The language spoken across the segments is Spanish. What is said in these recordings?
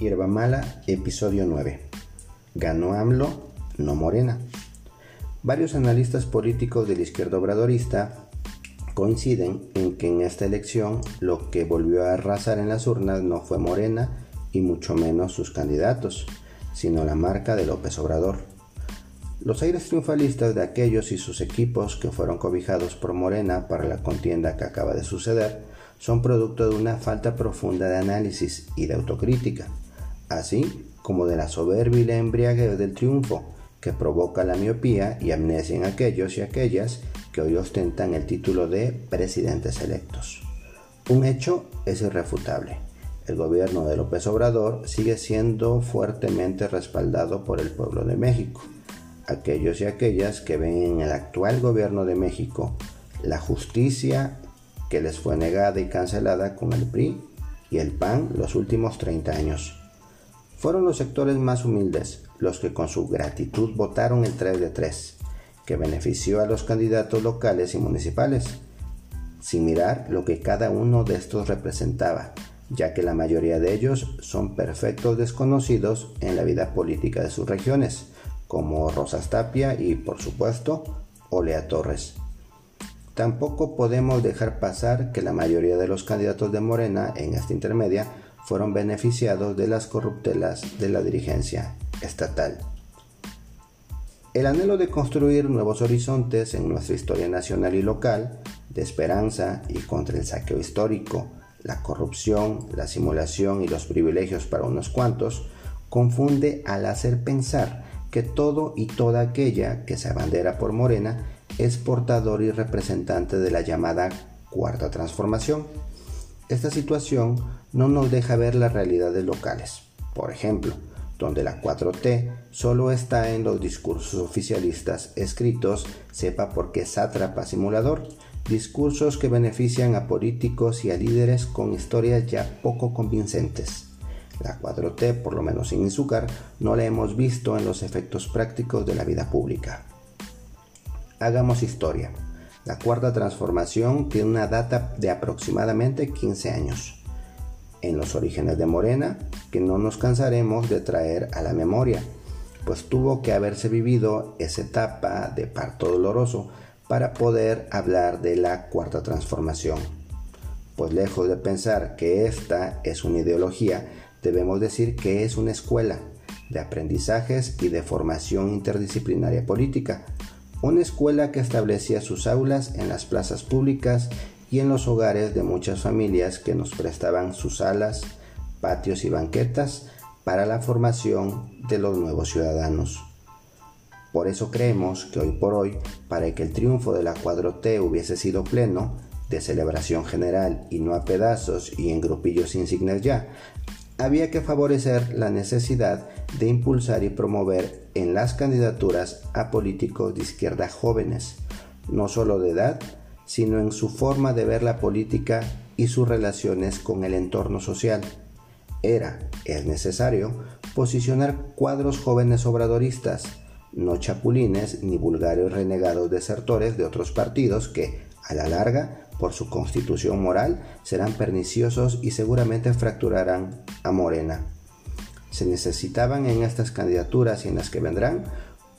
Hierba Mala, episodio 9. Ganó AMLO, no Morena. Varios analistas políticos de la izquierda obradorista coinciden en que en esta elección lo que volvió a arrasar en las urnas no fue Morena y mucho menos sus candidatos, sino la marca de López Obrador. Los aires triunfalistas de aquellos y sus equipos que fueron cobijados por Morena para la contienda que acaba de suceder son producto de una falta profunda de análisis y de autocrítica así como de la soberbia y la embriaguez del triunfo que provoca la miopía y amnesia en aquellos y aquellas que hoy ostentan el título de presidentes electos. Un hecho es irrefutable. El gobierno de López Obrador sigue siendo fuertemente respaldado por el pueblo de México. Aquellos y aquellas que ven en el actual gobierno de México la justicia que les fue negada y cancelada con el PRI y el PAN los últimos 30 años. Fueron los sectores más humildes los que con su gratitud votaron el 3 de 3, que benefició a los candidatos locales y municipales, sin mirar lo que cada uno de estos representaba, ya que la mayoría de ellos son perfectos desconocidos en la vida política de sus regiones, como Rosas Tapia y, por supuesto, Olea Torres. Tampoco podemos dejar pasar que la mayoría de los candidatos de Morena en esta intermedia fueron beneficiados de las corruptelas de la dirigencia estatal. El anhelo de construir nuevos horizontes en nuestra historia nacional y local, de esperanza y contra el saqueo histórico, la corrupción, la simulación y los privilegios para unos cuantos, confunde al hacer pensar que todo y toda aquella que se abandera por Morena es portador y representante de la llamada cuarta transformación. Esta situación no nos deja ver las realidades locales. Por ejemplo, donde la 4T solo está en los discursos oficialistas escritos, sepa por qué sátrapa simulador, discursos que benefician a políticos y a líderes con historias ya poco convincentes. La 4T, por lo menos sin azúcar, no la hemos visto en los efectos prácticos de la vida pública. Hagamos historia. La cuarta transformación tiene una data de aproximadamente 15 años en los orígenes de Morena que no nos cansaremos de traer a la memoria, pues tuvo que haberse vivido esa etapa de parto doloroso para poder hablar de la cuarta transformación. Pues lejos de pensar que esta es una ideología, debemos decir que es una escuela de aprendizajes y de formación interdisciplinaria política, una escuela que establecía sus aulas en las plazas públicas y en los hogares de muchas familias que nos prestaban sus salas, patios y banquetas para la formación de los nuevos ciudadanos. Por eso creemos que hoy por hoy, para que el triunfo de la 4T hubiese sido pleno, de celebración general y no a pedazos y en grupillos insignes ya, había que favorecer la necesidad de impulsar y promover en las candidaturas a políticos de izquierda jóvenes, no solo de edad, sino en su forma de ver la política y sus relaciones con el entorno social. Era, es necesario, posicionar cuadros jóvenes obradoristas, no chapulines ni vulgares renegados desertores de otros partidos que, a la larga, por su constitución moral, serán perniciosos y seguramente fracturarán a Morena. Se necesitaban en estas candidaturas y en las que vendrán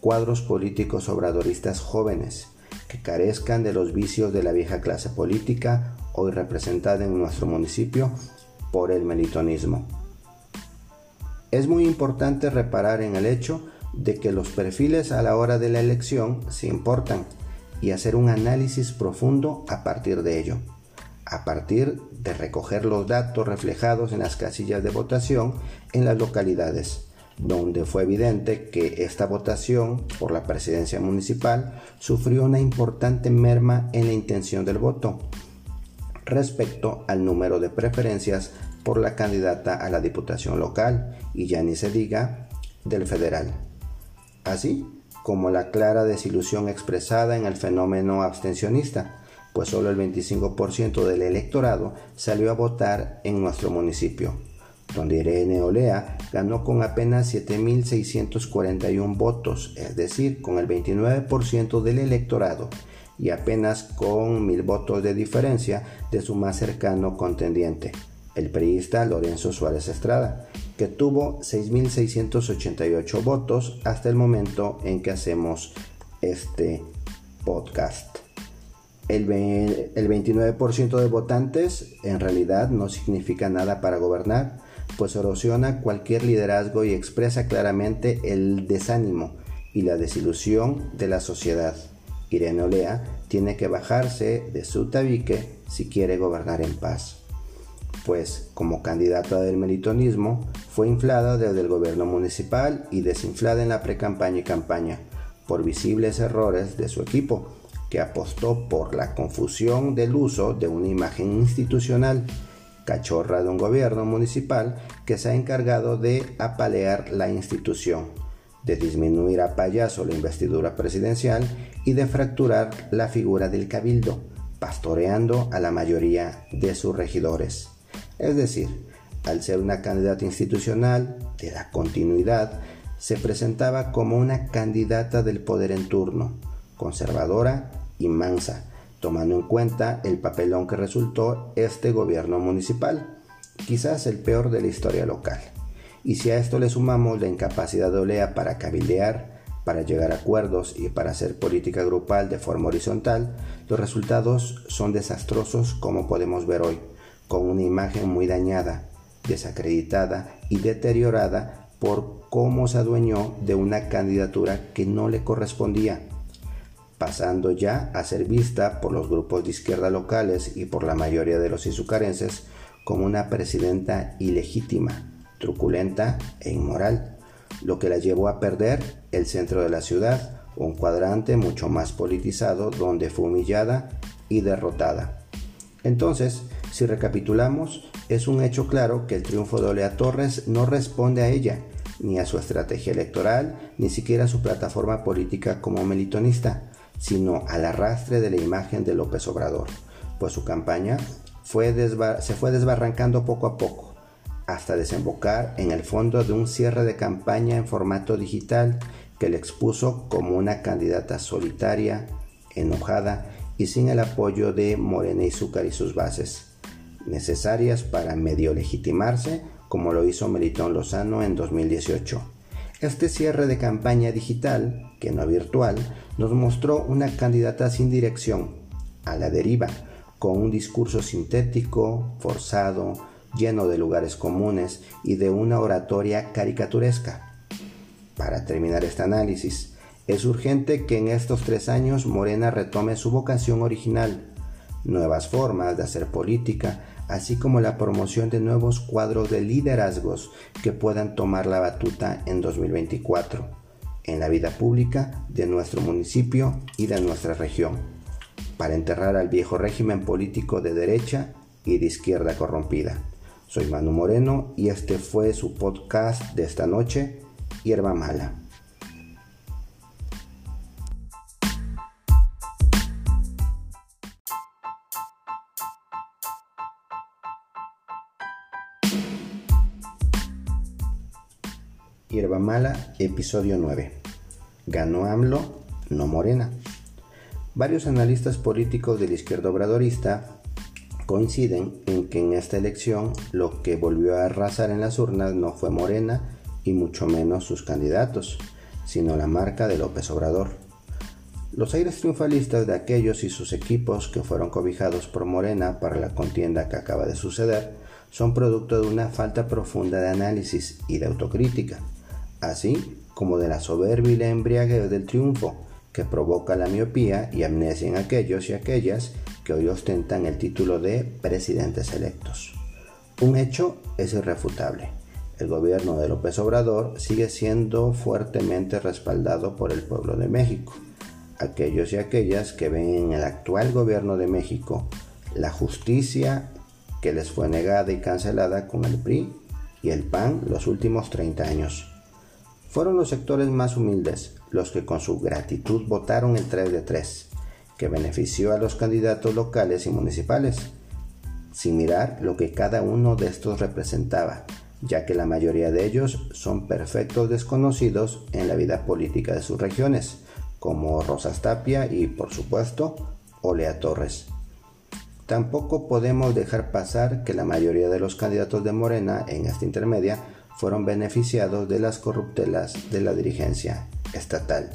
cuadros políticos obradoristas jóvenes, que carezcan de los vicios de la vieja clase política hoy representada en nuestro municipio por el melitonismo. Es muy importante reparar en el hecho de que los perfiles a la hora de la elección se importan y hacer un análisis profundo a partir de ello, a partir de recoger los datos reflejados en las casillas de votación en las localidades donde fue evidente que esta votación por la presidencia municipal sufrió una importante merma en la intención del voto respecto al número de preferencias por la candidata a la diputación local y ya ni se diga del federal. Así como la clara desilusión expresada en el fenómeno abstencionista, pues solo el 25% del electorado salió a votar en nuestro municipio donde Irene Olea ganó con apenas 7.641 votos, es decir, con el 29% del electorado y apenas con mil votos de diferencia de su más cercano contendiente, el periodista Lorenzo Suárez Estrada, que tuvo 6.688 votos hasta el momento en que hacemos este podcast. El, 29% de votantes en realidad no significa nada para gobernar, pues erosiona cualquier liderazgo y expresa claramente el desánimo y la desilusión de la sociedad. Irene Olea tiene que bajarse de su tabique si quiere gobernar en paz, pues como candidata del melitonismo fue inflada desde el gobierno municipal y desinflada en la precampaña y campaña por visibles errores de su equipo, que apostó por la confusión del uso de una imagen institucional cachorra de un gobierno municipal que se ha encargado de apalear la institución, de disminuir a payaso la investidura presidencial y de fracturar la figura del cabildo, pastoreando a la mayoría de sus regidores. Es decir, al ser una candidata institucional de la continuidad, se presentaba como una candidata del poder en turno, conservadora y mansa, tomando en cuenta el papelón que resultó este gobierno municipal, quizás el peor de la historia local. Y si a esto le sumamos la incapacidad de Olea para cabildear, para llegar a acuerdos y para hacer política grupal de forma horizontal, los resultados son desastrosos como podemos ver hoy, con una imagen muy dañada, desacreditada y deteriorada por cómo se adueñó de una candidatura que no le correspondía, pasando ya a ser vista por los grupos de izquierda locales y por la mayoría de los izucarenses como una presidenta ilegítima, truculenta e inmoral, lo que la llevó a perder el centro de la ciudad, un cuadrante mucho más politizado donde fue humillada y derrotada. Entonces, si recapitulamos, es un hecho claro que el triunfo de Olea Torres no responde a ella, ni a su estrategia electoral, ni siquiera a su plataforma política como melitonista, sino al arrastre de la imagen de López Obrador, pues su campaña se fue desbarrancando poco a poco, hasta desembocar en el fondo de un cierre de campaña en formato digital que le expuso como una candidata solitaria, enojada y sin el apoyo de Morena y Zúcar y sus bases, necesarias para medio legitimarse como lo hizo Melitón Lozano en 2018. Este cierre de campaña digital, que no virtual, nos mostró una candidata sin dirección, a la deriva, con un discurso sintético, forzado, lleno de lugares comunes y de una oratoria caricaturesca. Para terminar este análisis, es urgente que en estos tres años Morena retome su vocación original, nuevas formas de hacer política, así como la promoción de nuevos cuadros de liderazgos que puedan tomar la batuta en 2024 en la vida pública de nuestro municipio y de nuestra región, para enterrar al viejo régimen político de derecha y de izquierda corrompida. Soy Manu Moreno y este fue su podcast de esta noche, Hierba Mala. Hierba Mala, episodio 9. Ganó AMLO, no Morena. Varios analistas políticos de la izquierda obradorista coinciden en que en esta elección lo que volvió a arrasar en las urnas no fue Morena y mucho menos sus candidatos, sino la marca de López Obrador. Los aires triunfalistas de aquellos y sus equipos que fueron cobijados por Morena para la contienda que acaba de suceder son producto de una falta profunda de análisis y de autocrítica, así como de la soberbia y la embriaguez del triunfo que provoca la miopía y amnesia en aquellos y aquellas que hoy ostentan el título de presidentes electos. Un hecho es irrefutable. El gobierno de López Obrador sigue siendo fuertemente respaldado por el pueblo de México. Aquellos y aquellas que ven en el actual gobierno de México la justicia que les fue negada y cancelada con el PRI y el PAN los últimos 30 años. Fueron los sectores más humildes los que con su gratitud votaron el 3 de 3 que benefició a los candidatos locales y municipales, sin mirar lo que cada uno de estos representaba, ya que la mayoría de ellos son perfectos desconocidos en la vida política de sus regiones, como Rosas Tapia y, por supuesto, Olea Torres. Tampoco podemos dejar pasar que la mayoría de los candidatos de Morena en esta intermedia fueron beneficiados de las corruptelas de la dirigencia estatal.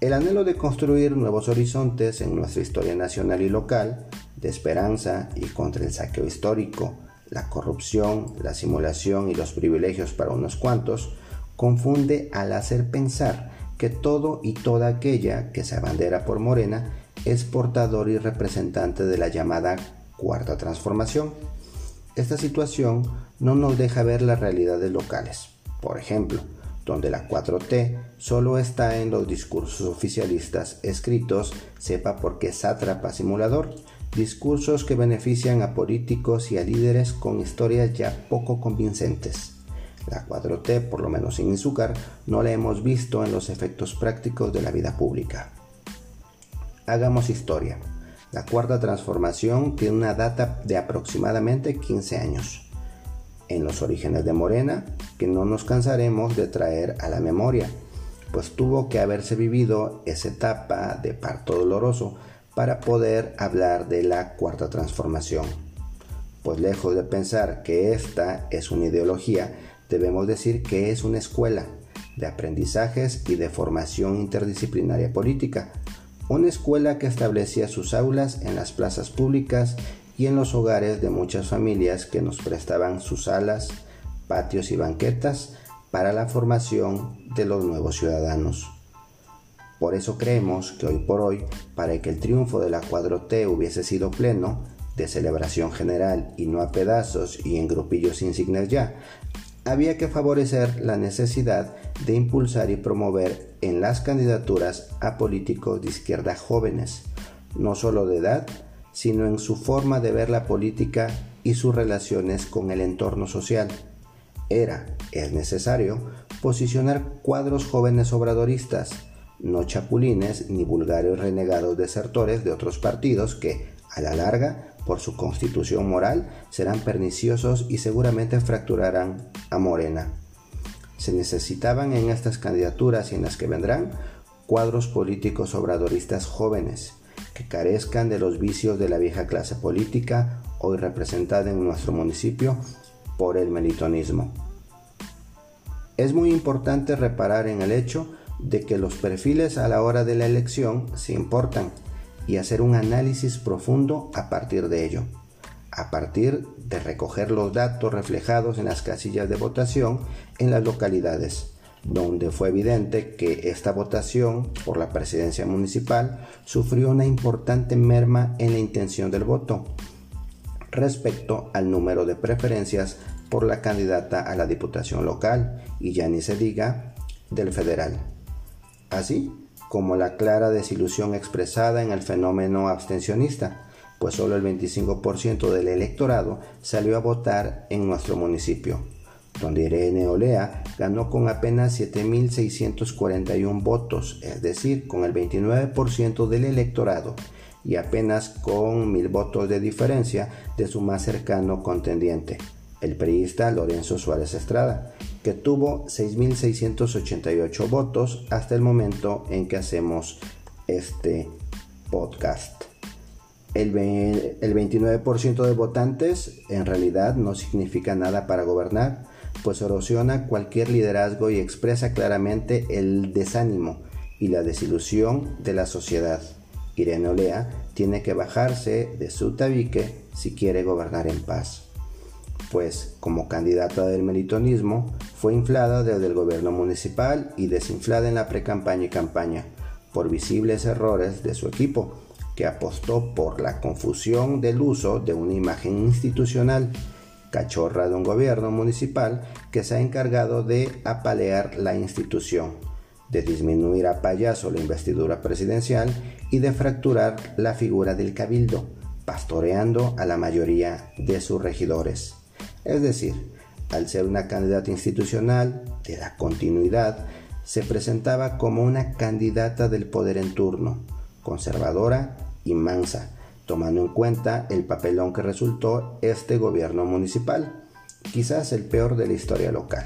El anhelo de construir nuevos horizontes en nuestra historia nacional y local, de esperanza y contra el saqueo histórico, la corrupción, la simulación y los privilegios para unos cuantos, confunde al hacer pensar que todo y toda aquella que se abandera por Morena es portador y representante de la llamada cuarta transformación. Esta situación no nos deja ver las realidades locales. Por ejemplo, donde la 4T solo está en los discursos oficialistas escritos, sepa por qué sátrapa simulador, discursos que benefician a políticos y a líderes con historias ya poco convincentes. La 4T, por lo menos sin azúcar, no la hemos visto en los efectos prácticos de la vida pública. Hagamos historia. La cuarta transformación tiene una data de aproximadamente 15 años. En los orígenes de Morena, que no nos cansaremos de traer a la memoria, pues tuvo que haberse vivido esa etapa de parto doloroso para poder hablar de la cuarta transformación. Pues lejos de pensar que esta es una ideología, debemos decir que es una escuela de aprendizajes y de formación interdisciplinaria política, una escuela que establecía sus aulas en las plazas públicas y en los hogares de muchas familias que nos prestaban sus salas, patios y banquetas para la formación de los nuevos ciudadanos. Por eso creemos que hoy por hoy, para que el triunfo de la 4T hubiese sido pleno, de celebración general y no a pedazos y en grupillos insignes ya, había que favorecer la necesidad de impulsar y promover en las candidaturas a políticos de izquierda jóvenes, no solo de edad, sino en su forma de ver la política y sus relaciones con el entorno social. Era, es necesario, posicionar cuadros jóvenes obradoristas, no chapulines ni vulgares renegados desertores de otros partidos que, a la larga, por su constitución moral, serán perniciosos y seguramente fracturarán a Morena. Se necesitaban en estas candidaturas y en las que vendrán cuadros políticos obradoristas jóvenes, que carezcan de los vicios de la vieja clase política hoy representada en nuestro municipio por el melitonismo. Es muy importante reparar en el hecho de que los perfiles a la hora de la elección se importan y hacer un análisis profundo a partir de ello, a partir de recoger los datos reflejados en las casillas de votación en las localidades, donde fue evidente que esta votación por la presidencia municipal sufrió una importante merma en la intención del voto respecto al número de preferencias por la candidata a la diputación local y ya ni se diga del federal. Así, como la clara desilusión expresada en el fenómeno abstencionista, pues solo el 25% del electorado salió a votar en nuestro municipio, donde Irene Olea ganó con apenas 7.641 votos, es decir, con el 29% del electorado y apenas con mil votos de diferencia de su más cercano contendiente, el periodista Lorenzo Suárez Estrada, que tuvo 6.688 votos hasta el momento en que hacemos este podcast. El, el 29% de votantes en realidad no significa nada para gobernar, pues erosiona cualquier liderazgo y expresa claramente el desánimo y la desilusión de la sociedad. Irene Olea tiene que bajarse de su tabique si quiere gobernar en paz pues como candidata del melitonismo fue inflada desde el gobierno municipal y desinflada en la precampaña y campaña por visibles errores de su equipo, que apostó por la confusión del uso de una imagen institucional cachorra de un gobierno municipal que se ha encargado de apalear la institución, de disminuir a payaso la investidura presidencial y de fracturar la figura del cabildo, pastoreando a la mayoría de sus regidores. Es decir, al ser una candidata institucional de la continuidad, se presentaba como una candidata del poder en turno, conservadora y mansa, tomando en cuenta el papelón que resultó este gobierno municipal, quizás el peor de la historia local.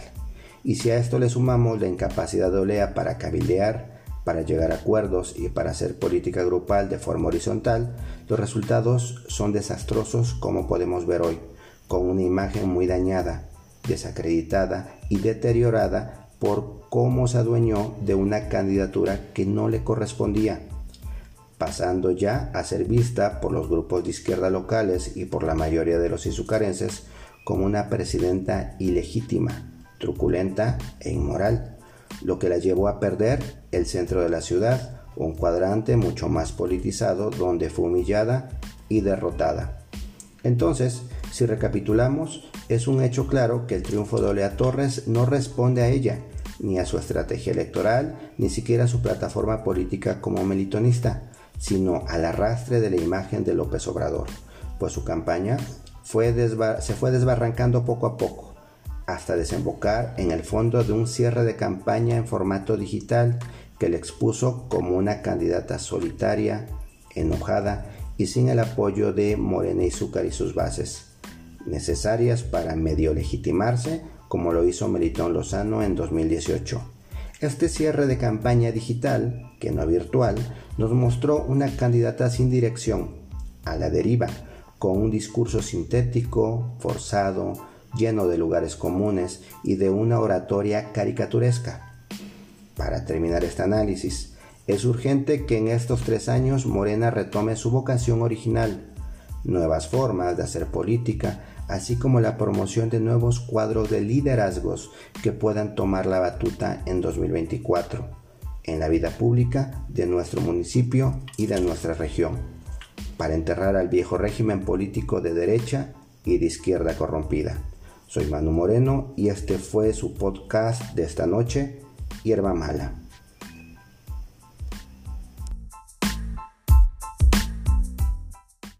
Y si a esto le sumamos la incapacidad de Olea para cabildear, para llegar a acuerdos y para hacer política grupal de forma horizontal, los resultados son desastrosos como podemos ver hoy con una imagen muy dañada, desacreditada y deteriorada por cómo se adueñó de una candidatura que no le correspondía, pasando ya a ser vista por los grupos de izquierda locales y por la mayoría de los izucarenses como una presidenta ilegítima, truculenta e inmoral, lo que la llevó a perder el centro de la ciudad, un cuadrante mucho más politizado donde fue humillada y derrotada. Entonces, si recapitulamos, es un hecho claro que el triunfo de Olea Torres no responde a ella, ni a su estrategia electoral, ni siquiera a su plataforma política como melitonista, sino al arrastre de la imagen de López Obrador, pues su campaña se fue desbarrancando poco a poco, hasta desembocar en el fondo de un cierre de campaña en formato digital que le expuso como una candidata solitaria, enojada y sin el apoyo de Morena y Zúcar y sus bases necesarias para medio legitimarse, como lo hizo Melitón Lozano en 2018. Este cierre de campaña digital, que no virtual, nos mostró una candidata sin dirección, a la deriva, con un discurso sintético, forzado, lleno de lugares comunes y de una oratoria caricaturesca. Para terminar este análisis, es urgente que en estos tres años Morena retome su vocación original, nuevas formas de hacer política, así como la promoción de nuevos cuadros de liderazgos que puedan tomar la batuta en 2024 en la vida pública de nuestro municipio y de nuestra región, para enterrar al viejo régimen político de derecha y de izquierda corrompida. Soy Manu Moreno y este fue su podcast de esta noche, Hierba Mala.